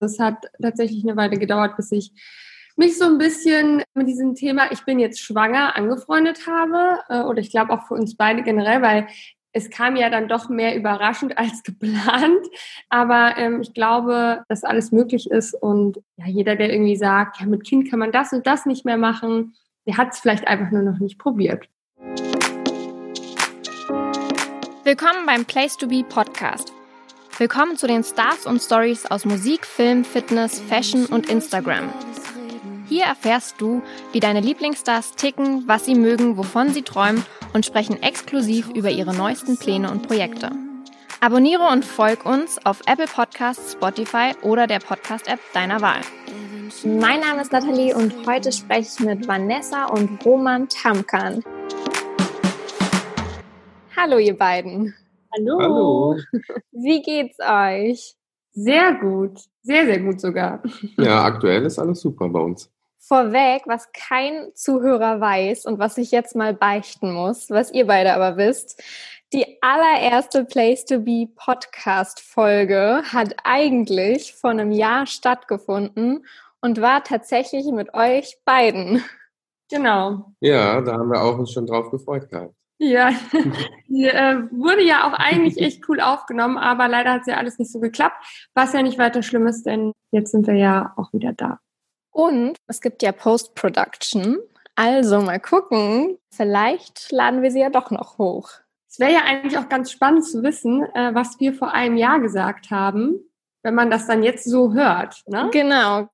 Es hat tatsächlich eine Weile gedauert, bis ich mich so ein bisschen mit diesem Thema, ich bin jetzt schwanger, angefreundet habe. Äh, oder ich glaube auch für uns beide generell, weil es kam ja dann doch mehr überraschend als geplant. Aber ähm, ich glaube, dass alles möglich ist. Und ja, jeder, der irgendwie sagt, ja, mit Kind kann man das und das nicht mehr machen, der hat es vielleicht einfach nur noch nicht probiert. Willkommen beim Place to Be Podcast. Willkommen zu den Stars und Stories aus Musik, Film, Fitness, Fashion und Instagram. Hier erfährst du, wie deine Lieblingsstars ticken, was sie mögen, wovon sie träumen und sprechen exklusiv über ihre neuesten Pläne und Projekte. Abonniere und folg uns auf Apple Podcasts, Spotify oder der Podcast-App deiner Wahl. Mein Name ist Nathalie und heute spreche ich mit Vanessa und Roman Tamkan. Hallo ihr beiden. Hallo. Hallo. Wie geht's euch? Sehr gut. Sehr, sehr gut sogar. Ja, aktuell ist alles super bei uns. Vorweg, was kein Zuhörer weiß und was ich jetzt mal beichten muss, was ihr beide aber wisst. Die allererste Place to Be Podcast Folge hat eigentlich vor einem Jahr stattgefunden und war tatsächlich mit euch beiden. Genau. Ja, da haben wir auch uns schon drauf gefreut gehabt. Ja, die äh, wurde ja auch eigentlich echt cool aufgenommen, aber leider hat ja alles nicht so geklappt, was ja nicht weiter schlimm ist, denn jetzt sind wir ja auch wieder da. Und es gibt ja Post-Production, also mal gucken, vielleicht laden wir sie ja doch noch hoch. Es wäre ja eigentlich auch ganz spannend zu wissen, äh, was wir vor einem Jahr gesagt haben, wenn man das dann jetzt so hört. Ne? Genau.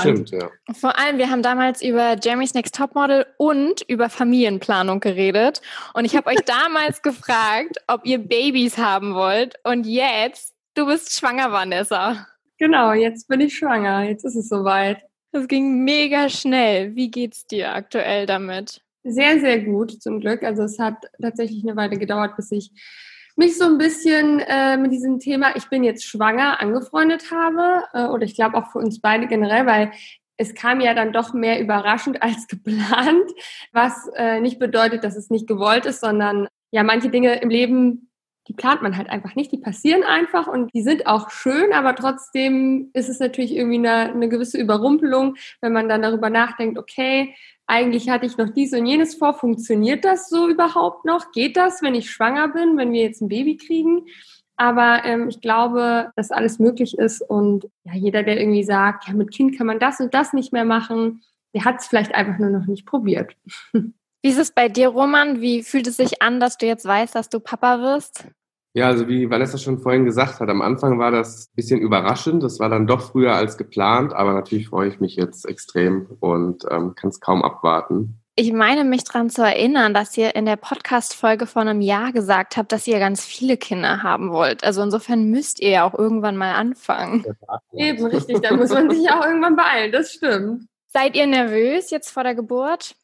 Stimmt, ja. Vor allem, wir haben damals über Jeremy's Next Topmodel und über Familienplanung geredet. Und ich habe euch damals gefragt, ob ihr Babys haben wollt. Und jetzt, du bist schwanger, Vanessa. Genau, jetzt bin ich schwanger. Jetzt ist es soweit. Das ging mega schnell. Wie geht's dir aktuell damit? Sehr, sehr gut, zum Glück. Also es hat tatsächlich eine Weile gedauert, bis ich mich so ein bisschen äh, mit diesem Thema, ich bin jetzt schwanger, angefreundet habe. Äh, oder ich glaube auch für uns beide generell, weil es kam ja dann doch mehr überraschend als geplant, was äh, nicht bedeutet, dass es nicht gewollt ist, sondern ja, manche Dinge im Leben, die plant man halt einfach nicht, die passieren einfach und die sind auch schön, aber trotzdem ist es natürlich irgendwie eine, eine gewisse Überrumpelung, wenn man dann darüber nachdenkt, okay, eigentlich hatte ich noch dies und jenes vor. Funktioniert das so überhaupt noch? Geht das, wenn ich schwanger bin, wenn wir jetzt ein Baby kriegen? Aber ähm, ich glaube, dass alles möglich ist und ja, jeder, der irgendwie sagt, ja, mit Kind kann man das und das nicht mehr machen, der hat es vielleicht einfach nur noch nicht probiert. Wie ist es bei dir, Roman? Wie fühlt es sich an, dass du jetzt weißt, dass du Papa wirst? Ja, also wie Vanessa schon vorhin gesagt hat, am Anfang war das ein bisschen überraschend. Das war dann doch früher als geplant, aber natürlich freue ich mich jetzt extrem und ähm, kann es kaum abwarten. Ich meine mich daran zu erinnern, dass ihr in der Podcast-Folge vor einem Jahr gesagt habt, dass ihr ganz viele Kinder haben wollt. Also insofern müsst ihr ja auch irgendwann mal anfangen. Eben, richtig. Da muss man sich auch irgendwann beeilen. Das stimmt. Seid ihr nervös jetzt vor der Geburt?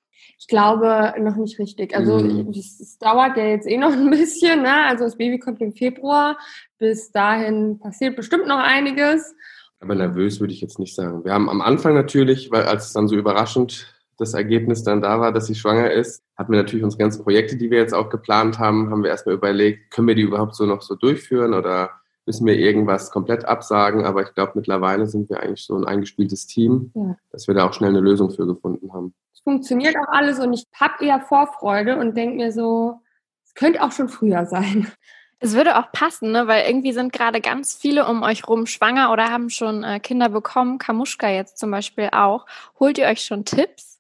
Ich glaube noch nicht richtig. Also Mhm. es dauert ja jetzt eh noch ein bisschen. Ne? Also das Baby kommt im Februar. Bis dahin passiert bestimmt noch einiges. Aber nervös würde ich jetzt nicht sagen. Wir haben am Anfang natürlich, weil als es dann so überraschend das Ergebnis dann da war, dass sie schwanger ist, hatten wir natürlich unsere ganzen Projekte, die wir jetzt auch geplant haben, haben wir erstmal überlegt, können wir die überhaupt so noch so durchführen oder müssen wir irgendwas komplett absagen? Aber ich glaube, mittlerweile sind wir eigentlich so ein eingespieltes Team, Ja. dass wir da auch schnell eine Lösung für gefunden haben. Funktioniert auch alles und ich habe eher Vorfreude und denke mir so, es könnte auch schon früher sein. Es würde auch passen, ne? weil irgendwie sind gerade ganz viele um euch rum schwanger oder haben schon äh, Kinder bekommen. Kamuschka jetzt zum Beispiel auch. Holt ihr euch schon Tipps?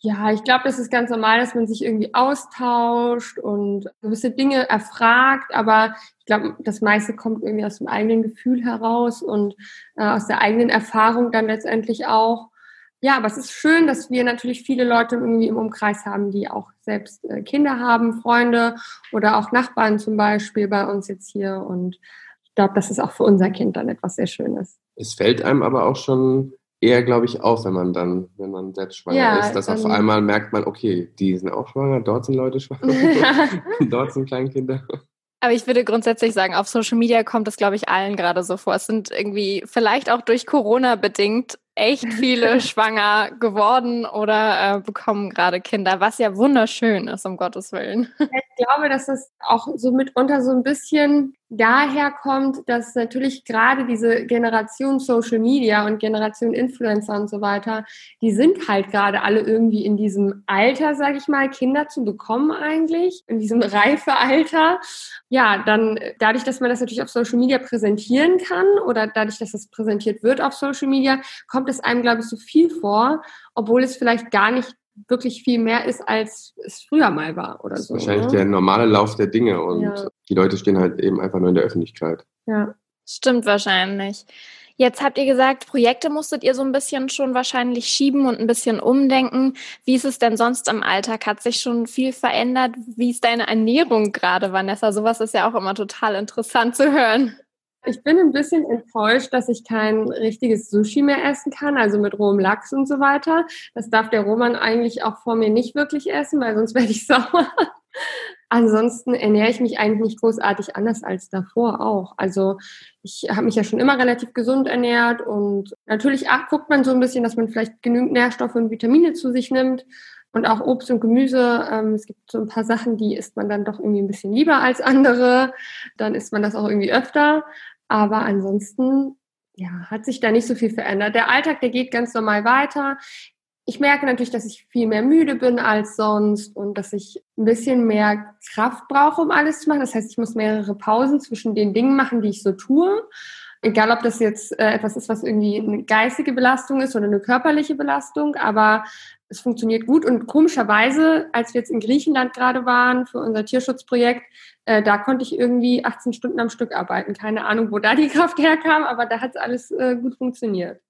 Ja, ich glaube, das ist ganz normal, dass man sich irgendwie austauscht und gewisse Dinge erfragt, aber ich glaube, das meiste kommt irgendwie aus dem eigenen Gefühl heraus und äh, aus der eigenen Erfahrung dann letztendlich auch. Ja, aber es ist schön, dass wir natürlich viele Leute irgendwie im Umkreis haben, die auch selbst äh, Kinder haben, Freunde oder auch Nachbarn zum Beispiel bei uns jetzt hier. Und ich glaube, das ist auch für unser Kind dann etwas sehr Schönes. Es fällt einem aber auch schon eher, glaube ich, auf, wenn man dann, wenn man selbst schwanger Ja, ist, dass auf einmal merkt man, okay, die sind auch schwanger, dort sind Leute schwanger, dort sind Kleinkinder. Aber ich würde grundsätzlich sagen, auf Social Media kommt es, glaube ich, allen gerade so vor. Es sind irgendwie vielleicht auch durch Corona bedingt echt viele schwanger geworden oder äh, bekommen gerade Kinder, was ja wunderschön ist, um Gottes Willen. Ich glaube, dass das auch so mitunter so ein bisschen daher kommt, dass natürlich gerade diese Generation Social Media und Generation Influencer und so weiter, die sind halt gerade alle irgendwie in diesem Alter, sage ich mal, Kinder zu bekommen eigentlich, in diesem reife Alter. Ja, dann dadurch, dass man das natürlich auf Social Media präsentieren kann oder dadurch, dass es präsentiert wird auf Social Media, kommt es einem, glaube ich, so viel vor, obwohl es vielleicht gar nicht wirklich viel mehr ist, als es früher mal war oder so. Wahrscheinlich ne? der normale Lauf der Dinge und ja. die Leute stehen halt eben einfach nur in der Öffentlichkeit. Ja. Stimmt wahrscheinlich. Jetzt habt ihr gesagt, Projekte musstet ihr so ein bisschen schon wahrscheinlich schieben und ein bisschen umdenken. Wie ist es denn sonst im Alltag? Hat sich schon viel verändert? Wie ist deine Ernährung gerade, Vanessa? Sowas ist ja auch immer total interessant zu hören. Ich bin ein bisschen enttäuscht, dass ich kein richtiges Sushi mehr essen kann, also mit rohem Lachs und so weiter. Das darf der Roman eigentlich auch vor mir nicht wirklich essen, weil sonst werde ich sauer. Ansonsten ernähre ich mich eigentlich nicht großartig anders als davor auch. Also ich habe mich ja schon immer relativ gesund ernährt und natürlich guckt man so ein bisschen, dass man vielleicht genügend Nährstoffe und Vitamine zu sich nimmt und auch Obst und Gemüse. Ähm, es gibt so ein paar Sachen, die isst man dann doch irgendwie ein bisschen lieber als andere. Dann isst man das auch irgendwie öfter. Aber ansonsten, ja, hat sich da nicht so viel verändert. Der Alltag, der geht ganz normal weiter. Ich merke natürlich, dass ich viel mehr müde bin als sonst und dass ich ein bisschen mehr Kraft brauche, um alles zu machen. Das heißt, ich muss mehrere Pausen zwischen den Dingen machen, die ich so tue. Egal, ob das jetzt äh, etwas ist, was irgendwie eine geistige Belastung ist oder eine körperliche Belastung, aber es funktioniert gut. Und komischerweise, als wir jetzt in Griechenland gerade waren für unser Tierschutzprojekt, äh, da konnte ich irgendwie 18 Stunden am Stück arbeiten. Keine Ahnung, wo da die Kraft herkam, aber da hat es alles äh, gut funktioniert.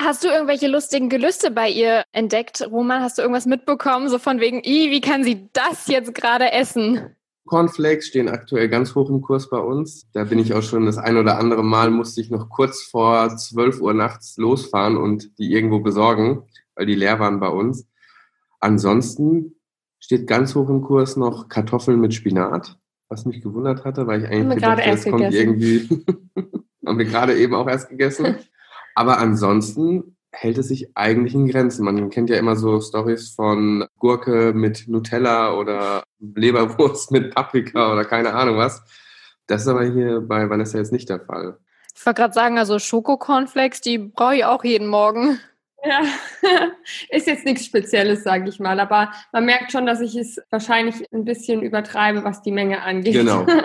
Hast du irgendwelche lustigen Gelüste bei ihr entdeckt, Roman? Hast du irgendwas mitbekommen, so von wegen, wie kann sie das jetzt gerade essen? Cornflakes stehen aktuell ganz hoch im Kurs bei uns. Da bin ich auch schon das ein oder andere Mal, musste ich noch kurz vor 12 Uhr nachts losfahren und die irgendwo besorgen weil die leer waren bei uns. Ansonsten steht ganz hoch im Kurs noch Kartoffeln mit Spinat, was mich gewundert hatte, weil ich eigentlich gedacht habe, das kommt irgendwie, haben wir gerade eben auch erst gegessen. Aber ansonsten hält es sich eigentlich in Grenzen. Man kennt ja immer so Stories von Gurke mit Nutella oder Leberwurst mit Paprika oder keine Ahnung was. Das ist aber hier bei Vanessa jetzt nicht der Fall. Ich wollte gerade sagen, also Schoko-Cornflakes, die brauche ich auch jeden Morgen. Ja, ist jetzt nichts Spezielles, sage ich mal. Aber man merkt schon, dass ich es wahrscheinlich ein bisschen übertreibe, was die Menge angeht. Genau.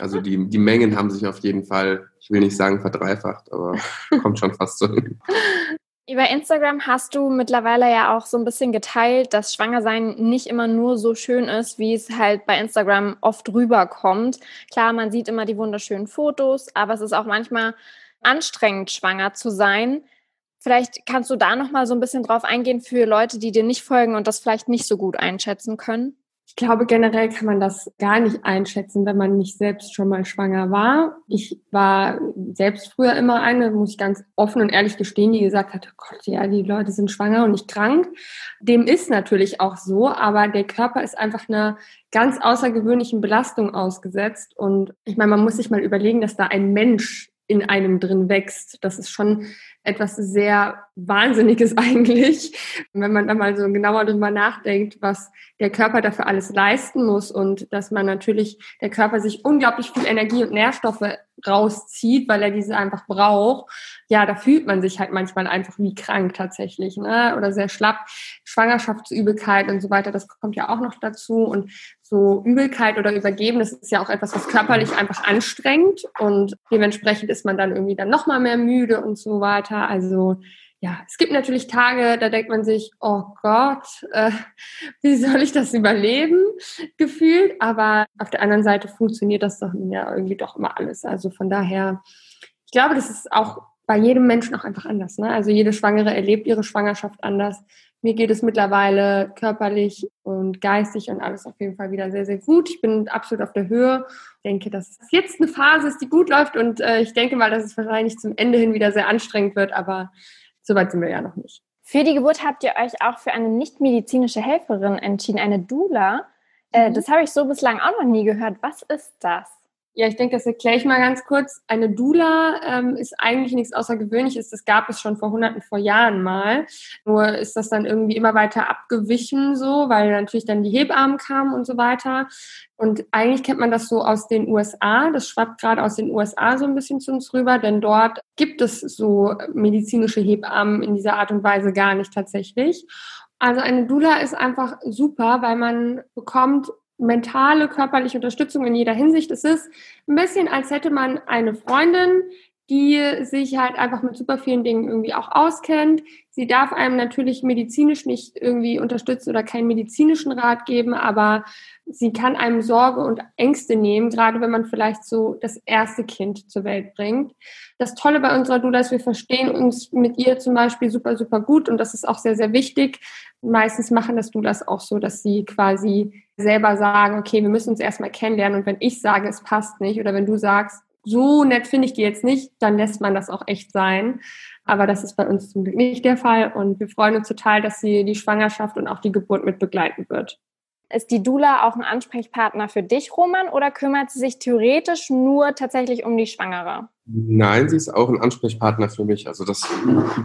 Also die, die Mengen haben sich auf jeden Fall, ich will nicht sagen verdreifacht, aber kommt schon fast so hin. Über Instagram hast du mittlerweile ja auch so ein bisschen geteilt, dass Schwangersein nicht immer nur so schön ist, wie es halt bei Instagram oft rüberkommt. Klar, man sieht immer die wunderschönen Fotos, aber es ist auch manchmal anstrengend, schwanger zu sein. Vielleicht kannst du da noch mal so ein bisschen drauf eingehen für Leute, die dir nicht folgen und das vielleicht nicht so gut einschätzen können. Ich glaube, generell kann man das gar nicht einschätzen, wenn man nicht selbst schon mal schwanger war. Ich war selbst früher immer eine, muss ich ganz offen und ehrlich gestehen, die gesagt hat, oh Gott, ja, die Leute sind schwanger und nicht krank. Dem ist natürlich auch so, aber der Körper ist einfach einer ganz außergewöhnlichen Belastung ausgesetzt. Und ich meine, man muss sich mal überlegen, dass da ein Mensch in einem drin wächst. Das ist schon etwas sehr Wahnsinniges eigentlich, wenn man da mal so genauer drüber nachdenkt, was der Körper dafür alles leisten muss und dass man natürlich, der Körper sich unglaublich viel Energie und Nährstoffe rauszieht, weil er diese einfach braucht. Ja, da fühlt man sich halt manchmal einfach wie krank tatsächlich, ne? Oder sehr schlapp. Schwangerschaftsübelkeit und so weiter, das kommt ja auch noch dazu. Und so Übelkeit oder Übergeben, das ist ja auch etwas, was körperlich einfach anstrengt und dementsprechend ist man dann irgendwie dann nochmal mehr müde und so weiter. Also ja, es gibt natürlich Tage, da denkt man sich, oh Gott, äh, wie soll ich das überleben, gefühlt. Aber auf der anderen Seite funktioniert das doch ja irgendwie doch immer alles. Also von daher, ich glaube, das ist auch bei jedem Menschen auch einfach anders. Ne? Also jede Schwangere erlebt ihre Schwangerschaft anders. Mir geht es mittlerweile körperlich und geistig und alles auf jeden Fall wieder sehr, sehr gut. Ich bin absolut auf der Höhe. Ich denke, dass es jetzt eine Phase ist, die gut läuft und äh, ich denke mal, dass es wahrscheinlich zum Ende hin wieder sehr anstrengend wird, aber Soweit sind wir ja noch nicht. Für die Geburt habt ihr euch auch für eine nichtmedizinische Helferin entschieden, eine Doula. Äh, mhm. Das habe ich so bislang auch noch nie gehört. Was ist das? Ja, ich denke, das erkläre ich mal ganz kurz. Eine Dula ähm, ist eigentlich nichts Außergewöhnliches. Das gab es schon vor hunderten, vor Jahren mal. Nur ist das dann irgendwie immer weiter abgewichen so, weil natürlich dann die Hebammen kamen und so weiter. Und eigentlich kennt man das so aus den USA. Das schwappt gerade aus den USA so ein bisschen zu uns rüber, denn dort gibt es so medizinische Hebammen in dieser Art und Weise gar nicht tatsächlich. Also eine Dula ist einfach super, weil man bekommt mentale, körperliche Unterstützung in jeder Hinsicht. Es ist ein bisschen, als hätte man eine Freundin, die sich halt einfach mit super vielen Dingen irgendwie auch auskennt. Sie darf einem natürlich medizinisch nicht irgendwie unterstützen oder keinen medizinischen Rat geben, aber sie kann einem Sorge und Ängste nehmen, gerade wenn man vielleicht so das erste Kind zur Welt bringt. Das Tolle bei unserer Dula ist, wir verstehen uns mit ihr zum Beispiel super, super gut und das ist auch sehr, sehr wichtig. Meistens machen das Doulas auch so, dass sie quasi selber sagen, okay, wir müssen uns erstmal kennenlernen und wenn ich sage, es passt nicht oder wenn du sagst, so nett finde ich die jetzt nicht, dann lässt man das auch echt sein. Aber das ist bei uns zum Glück nicht der Fall und wir freuen uns total, dass sie die Schwangerschaft und auch die Geburt mit begleiten wird. Ist die Dula auch ein Ansprechpartner für dich, Roman, oder kümmert sie sich theoretisch nur tatsächlich um die Schwangere? Nein, sie ist auch ein Ansprechpartner für mich. Also das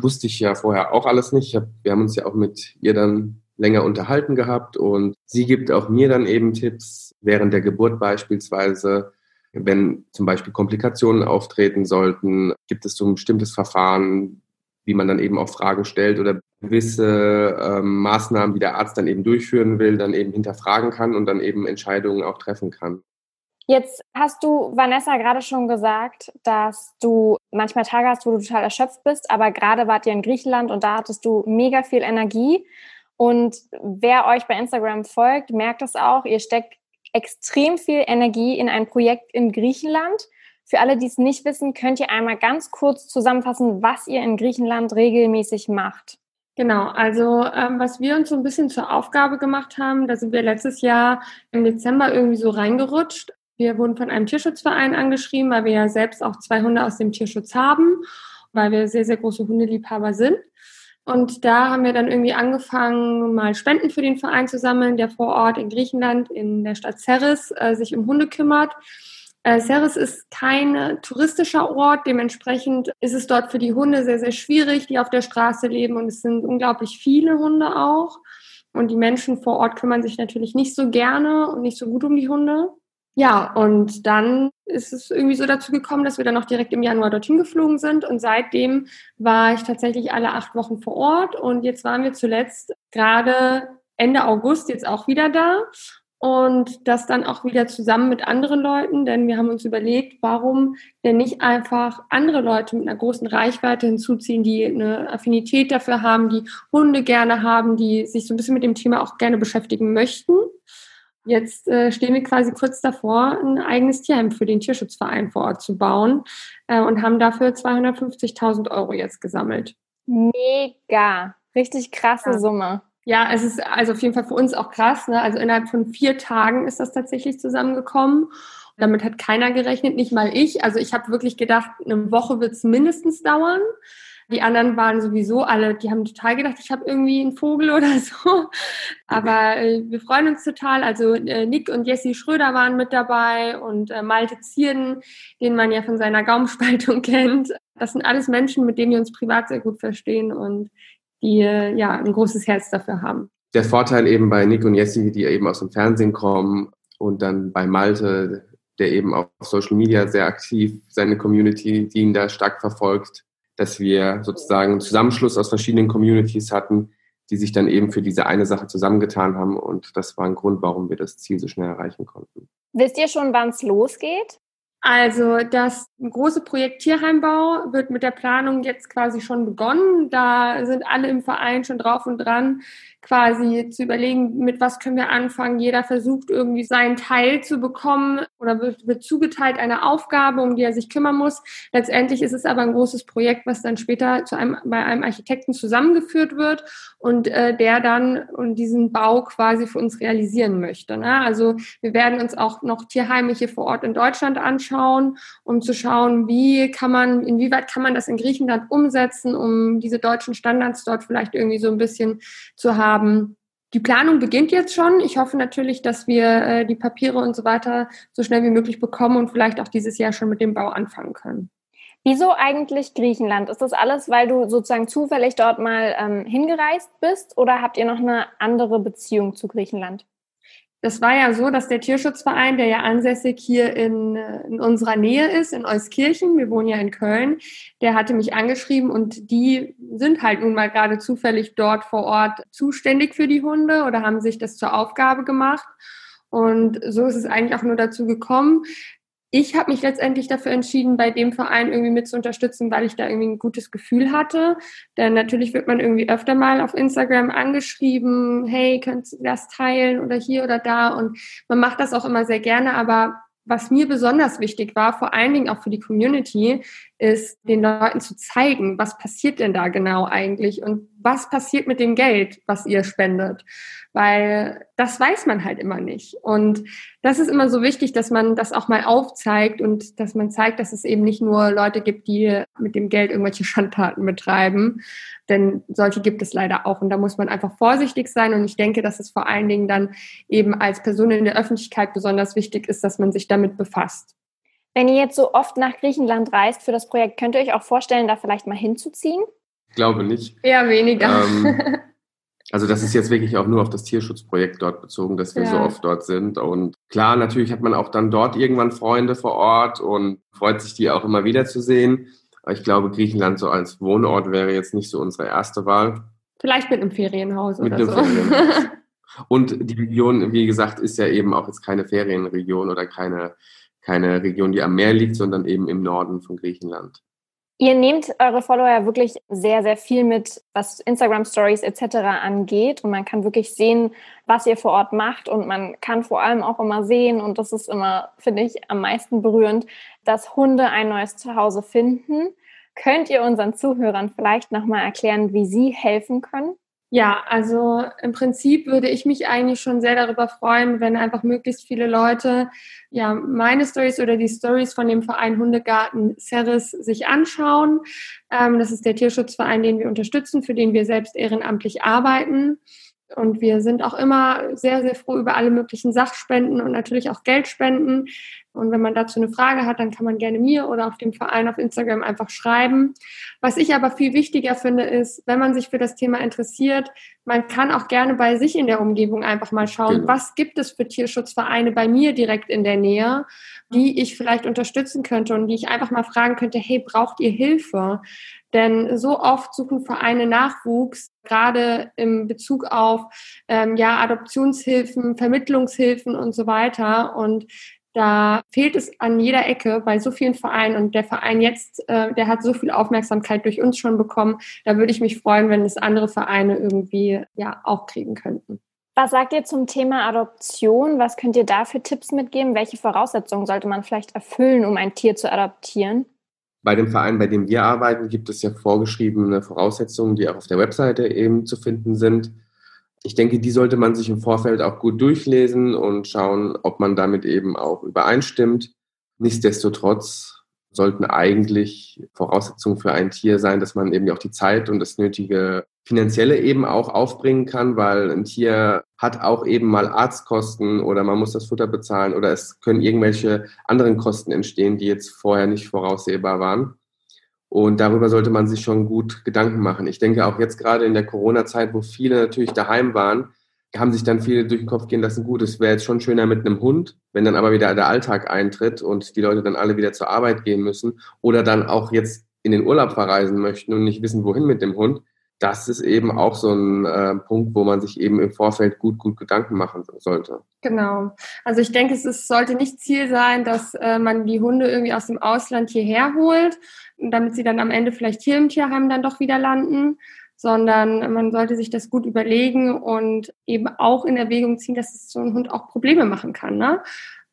wusste ich ja vorher auch alles nicht. Wir haben uns ja auch mit ihr dann länger unterhalten gehabt und sie gibt auch mir dann eben Tipps während der Geburt beispielsweise. Wenn zum Beispiel Komplikationen auftreten sollten, gibt es so ein bestimmtes Verfahren, wie man dann eben auch Fragen stellt oder gewisse ähm, Maßnahmen, die der Arzt dann eben durchführen will, dann eben hinterfragen kann und dann eben Entscheidungen auch treffen kann. Jetzt hast du, Vanessa, gerade schon gesagt, dass du manchmal Tage hast, wo du total erschöpft bist, aber gerade wart ihr in Griechenland und da hattest du mega viel Energie. Und wer euch bei Instagram folgt, merkt es auch, ihr steckt extrem viel Energie in ein Projekt in Griechenland. Für alle, die es nicht wissen, könnt ihr einmal ganz kurz zusammenfassen, was ihr in Griechenland regelmäßig macht. Genau, also ähm, was wir uns so ein bisschen zur Aufgabe gemacht haben, da sind wir letztes Jahr im Dezember irgendwie so reingerutscht. Wir wurden von einem Tierschutzverein angeschrieben, weil wir ja selbst auch zwei Hunde aus dem Tierschutz haben, weil wir sehr, sehr große Hundeliebhaber sind. Und da haben wir dann irgendwie angefangen, mal Spenden für den Verein zu sammeln, der vor Ort in Griechenland in der Stadt Ceres äh, sich um Hunde kümmert. Äh, Ceres ist kein touristischer Ort, dementsprechend ist es dort für die Hunde sehr, sehr schwierig, die auf der Straße leben und es sind unglaublich viele Hunde auch. Und die Menschen vor Ort kümmern sich natürlich nicht so gerne und nicht so gut um die Hunde. Ja, und dann ist es irgendwie so dazu gekommen, dass wir dann auch direkt im Januar dorthin geflogen sind. Und seitdem war ich tatsächlich alle acht Wochen vor Ort. Und jetzt waren wir zuletzt gerade Ende August jetzt auch wieder da und das dann auch wieder zusammen mit anderen Leuten, denn wir haben uns überlegt, warum denn nicht einfach andere Leute mit einer großen Reichweite hinzuziehen, die eine Affinität dafür haben, die Hunde gerne haben, die sich so ein bisschen mit dem Thema auch gerne beschäftigen möchten. Jetzt äh, stehen wir quasi kurz davor, ein eigenes Tierheim für den Tierschutzverein vor Ort zu bauen äh, und haben dafür 250.000 Euro jetzt gesammelt. Mega, richtig krasse ja. Summe. Ja, es ist also auf jeden Fall für uns auch krass. Ne? Also innerhalb von vier Tagen ist das tatsächlich zusammengekommen. Damit hat keiner gerechnet, nicht mal ich. Also ich habe wirklich gedacht, eine Woche wird es mindestens dauern. Die anderen waren sowieso alle, die haben total gedacht, ich habe irgendwie einen Vogel oder so. Aber äh, wir freuen uns total. Also äh, Nick und Jessie Schröder waren mit dabei und äh, Malte Zierden, den man ja von seiner Gaumspaltung kennt. Das sind alles Menschen, mit denen wir uns privat sehr gut verstehen und die ja ein großes Herz dafür haben. Der Vorteil eben bei Nick und Jessie, die eben aus dem Fernsehen kommen und dann bei Malte, der eben auf Social Media sehr aktiv seine Community, die ihn da stark verfolgt, dass wir sozusagen einen Zusammenschluss aus verschiedenen Communities hatten, die sich dann eben für diese eine Sache zusammengetan haben. Und das war ein Grund, warum wir das Ziel so schnell erreichen konnten. Wisst ihr schon, wann es losgeht? Also das große Projekt Tierheimbau wird mit der Planung jetzt quasi schon begonnen. Da sind alle im Verein schon drauf und dran, quasi zu überlegen, mit was können wir anfangen. Jeder versucht irgendwie seinen Teil zu bekommen oder wird, zugeteilt eine Aufgabe, um die er sich kümmern muss. Letztendlich ist es aber ein großes Projekt, was dann später zu einem, bei einem Architekten zusammengeführt wird und äh, der dann und diesen Bau quasi für uns realisieren möchte. Ne? Also wir werden uns auch noch Tierheime hier vor Ort in Deutschland anschauen, um zu schauen, wie kann man, inwieweit kann man das in Griechenland umsetzen, um diese deutschen Standards dort vielleicht irgendwie so ein bisschen zu haben haben. Die Planung beginnt jetzt schon. Ich hoffe natürlich, dass wir äh, die Papiere und so weiter so schnell wie möglich bekommen und vielleicht auch dieses Jahr schon mit dem Bau anfangen können. Wieso eigentlich Griechenland? Ist das alles, weil du sozusagen zufällig dort mal ähm, hingereist bist oder habt ihr noch eine andere Beziehung zu Griechenland? Das war ja so, dass der Tierschutzverein, der ja ansässig hier in, in unserer Nähe ist, in Euskirchen, wir wohnen ja in Köln, der hatte mich angeschrieben und die sind halt nun mal gerade zufällig dort vor Ort zuständig für die Hunde oder haben sich das zur Aufgabe gemacht. Und so ist es eigentlich auch nur dazu gekommen ich habe mich letztendlich dafür entschieden, bei dem Verein irgendwie mit zu unterstützen, weil ich da irgendwie ein gutes Gefühl hatte. Denn natürlich wird man irgendwie öfter mal auf Instagram angeschrieben, hey, könntest du das teilen oder hier oder da. Und man macht das auch immer sehr gerne, aber was mir besonders wichtig war, vor allen Dingen auch für die Community, ist den Leuten zu zeigen, was passiert denn da genau eigentlich und was passiert mit dem Geld, was ihr spendet. Weil das weiß man halt immer nicht. Und das ist immer so wichtig, dass man das auch mal aufzeigt und dass man zeigt, dass es eben nicht nur Leute gibt, die mit dem Geld irgendwelche Schandtaten betreiben. Denn solche gibt es leider auch. Und da muss man einfach vorsichtig sein. Und ich denke, dass es vor allen Dingen dann eben als Person in der Öffentlichkeit besonders wichtig ist, dass man sich damit befasst. Wenn ihr jetzt so oft nach Griechenland reist für das Projekt, könnt ihr euch auch vorstellen, da vielleicht mal hinzuziehen? Ich glaube nicht. Eher weniger. Ähm, also das ist jetzt wirklich auch nur auf das Tierschutzprojekt dort bezogen, dass wir ja. so oft dort sind. Und klar, natürlich hat man auch dann dort irgendwann Freunde vor Ort und freut sich, die auch immer wieder zu sehen. Aber ich glaube, Griechenland so als Wohnort wäre jetzt nicht so unsere erste Wahl. Vielleicht mit einem Ferienhaus mit oder einem so. Ferienhaus. Und die Region, wie gesagt, ist ja eben auch jetzt keine Ferienregion oder keine keine Region, die am Meer liegt, sondern eben im Norden von Griechenland. Ihr nehmt eure Follower wirklich sehr, sehr viel mit, was Instagram Stories etc. angeht. Und man kann wirklich sehen, was ihr vor Ort macht. Und man kann vor allem auch immer sehen, und das ist immer, finde ich, am meisten berührend, dass Hunde ein neues Zuhause finden. Könnt ihr unseren Zuhörern vielleicht nochmal erklären, wie sie helfen können? Ja, also im Prinzip würde ich mich eigentlich schon sehr darüber freuen, wenn einfach möglichst viele Leute ja meine Stories oder die Stories von dem Verein Hundegarten Ceres sich anschauen. Ähm, das ist der Tierschutzverein, den wir unterstützen, für den wir selbst ehrenamtlich arbeiten. Und wir sind auch immer sehr, sehr froh über alle möglichen Sachspenden und natürlich auch Geldspenden. Und wenn man dazu eine Frage hat, dann kann man gerne mir oder auf dem Verein auf Instagram einfach schreiben. Was ich aber viel wichtiger finde, ist, wenn man sich für das Thema interessiert, man kann auch gerne bei sich in der Umgebung einfach mal schauen, genau. was gibt es für Tierschutzvereine bei mir direkt in der Nähe, die ich vielleicht unterstützen könnte und die ich einfach mal fragen könnte, hey, braucht ihr Hilfe? Denn so oft suchen Vereine Nachwuchs, gerade im Bezug auf ähm, ja, Adoptionshilfen, Vermittlungshilfen und so weiter. Und da fehlt es an jeder Ecke bei so vielen Vereinen und der Verein jetzt, äh, der hat so viel Aufmerksamkeit durch uns schon bekommen. Da würde ich mich freuen, wenn es andere Vereine irgendwie ja auch kriegen könnten. Was sagt ihr zum Thema Adoption? Was könnt ihr da für Tipps mitgeben? Welche Voraussetzungen sollte man vielleicht erfüllen, um ein Tier zu adoptieren? Bei dem Verein, bei dem wir arbeiten, gibt es ja vorgeschriebene Voraussetzungen, die auch auf der Webseite eben zu finden sind ich denke, die sollte man sich im Vorfeld auch gut durchlesen und schauen, ob man damit eben auch übereinstimmt. Nichtsdestotrotz sollten eigentlich Voraussetzungen für ein Tier sein, dass man eben auch die Zeit und das nötige finanzielle eben auch aufbringen kann, weil ein Tier hat auch eben mal Arztkosten oder man muss das Futter bezahlen oder es können irgendwelche anderen Kosten entstehen, die jetzt vorher nicht voraussehbar waren. Und darüber sollte man sich schon gut Gedanken machen. Ich denke auch jetzt gerade in der Corona-Zeit, wo viele natürlich daheim waren, haben sich dann viele durch den Kopf gehen lassen, gut, es wäre jetzt schon schöner mit einem Hund, wenn dann aber wieder der Alltag eintritt und die Leute dann alle wieder zur Arbeit gehen müssen oder dann auch jetzt in den Urlaub verreisen möchten und nicht wissen, wohin mit dem Hund. Das ist eben auch so ein äh, Punkt, wo man sich eben im Vorfeld gut, gut Gedanken machen sollte. Genau. Also ich denke, es ist, sollte nicht Ziel sein, dass äh, man die Hunde irgendwie aus dem Ausland hierher holt, damit sie dann am Ende vielleicht hier im Tierheim dann doch wieder landen, sondern man sollte sich das gut überlegen und eben auch in Erwägung ziehen, dass so ein Hund auch Probleme machen kann. Ne?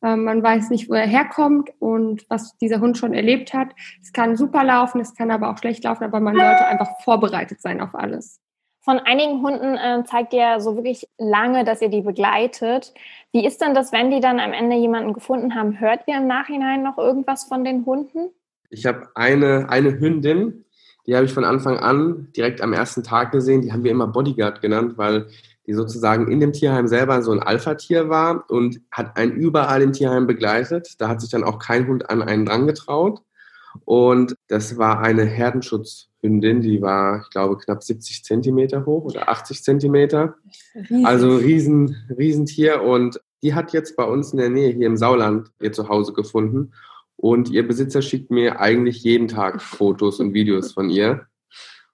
Ähm, man weiß nicht, wo er herkommt und was dieser Hund schon erlebt hat. Es kann super laufen, es kann aber auch schlecht laufen, aber man sollte einfach vorbereitet sein auf alles. Von einigen Hunden äh, zeigt ihr so wirklich lange, dass ihr die begleitet. Wie ist denn das, wenn die dann am Ende jemanden gefunden haben? Hört ihr im Nachhinein noch irgendwas von den Hunden? Ich habe eine, eine Hündin, die habe ich von Anfang an direkt am ersten Tag gesehen. Die haben wir immer Bodyguard genannt, weil die sozusagen in dem Tierheim selber so ein Alpha-Tier war und hat einen überall im Tierheim begleitet. Da hat sich dann auch kein Hund an einen dran getraut. Und das war eine Herdenschutzhündin, die war, ich glaube, knapp 70 Zentimeter hoch oder 80 Zentimeter. Also riesen, Riesentier. Und die hat jetzt bei uns in der Nähe hier im Sauland ihr Zuhause gefunden. Und ihr Besitzer schickt mir eigentlich jeden Tag Fotos und Videos von ihr.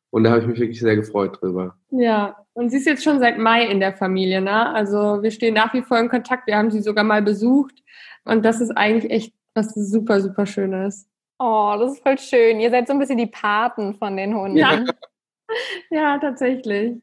Und da habe ich mich wirklich sehr gefreut drüber. Ja, und sie ist jetzt schon seit Mai in der Familie, ne? Also wir stehen nach wie vor in Kontakt. Wir haben sie sogar mal besucht. Und das ist eigentlich echt was super, super Schönes. Oh, das ist voll schön. Ihr seid so ein bisschen die Paten von den Hunden. Ja, ja tatsächlich.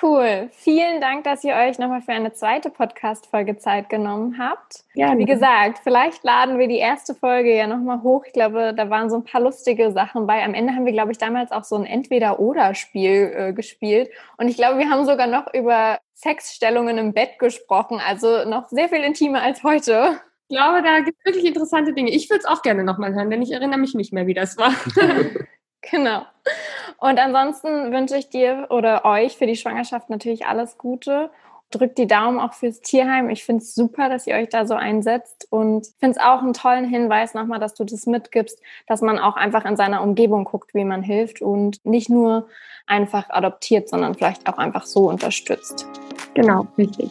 Cool. Vielen Dank, dass ihr euch nochmal für eine zweite Podcast-Folge Zeit genommen habt. Ja, Wie gesagt, vielleicht laden wir die erste Folge ja nochmal hoch. Ich glaube, da waren so ein paar lustige Sachen bei. Am Ende haben wir, glaube ich, damals auch so ein Entweder-Oder-Spiel äh, gespielt. Und ich glaube, wir haben sogar noch über Sexstellungen im Bett gesprochen. Also noch sehr viel intimer als heute. Ich glaube, da gibt es wirklich interessante Dinge. Ich würde es auch gerne nochmal hören, denn ich erinnere mich nicht mehr, wie das war. Genau. Und ansonsten wünsche ich dir oder euch für die Schwangerschaft natürlich alles Gute. Drückt die Daumen auch fürs Tierheim. Ich finde es super, dass ihr euch da so einsetzt und finde es auch einen tollen Hinweis nochmal, dass du das mitgibst, dass man auch einfach in seiner Umgebung guckt, wie man hilft und nicht nur einfach adoptiert, sondern vielleicht auch einfach so unterstützt. Genau, richtig.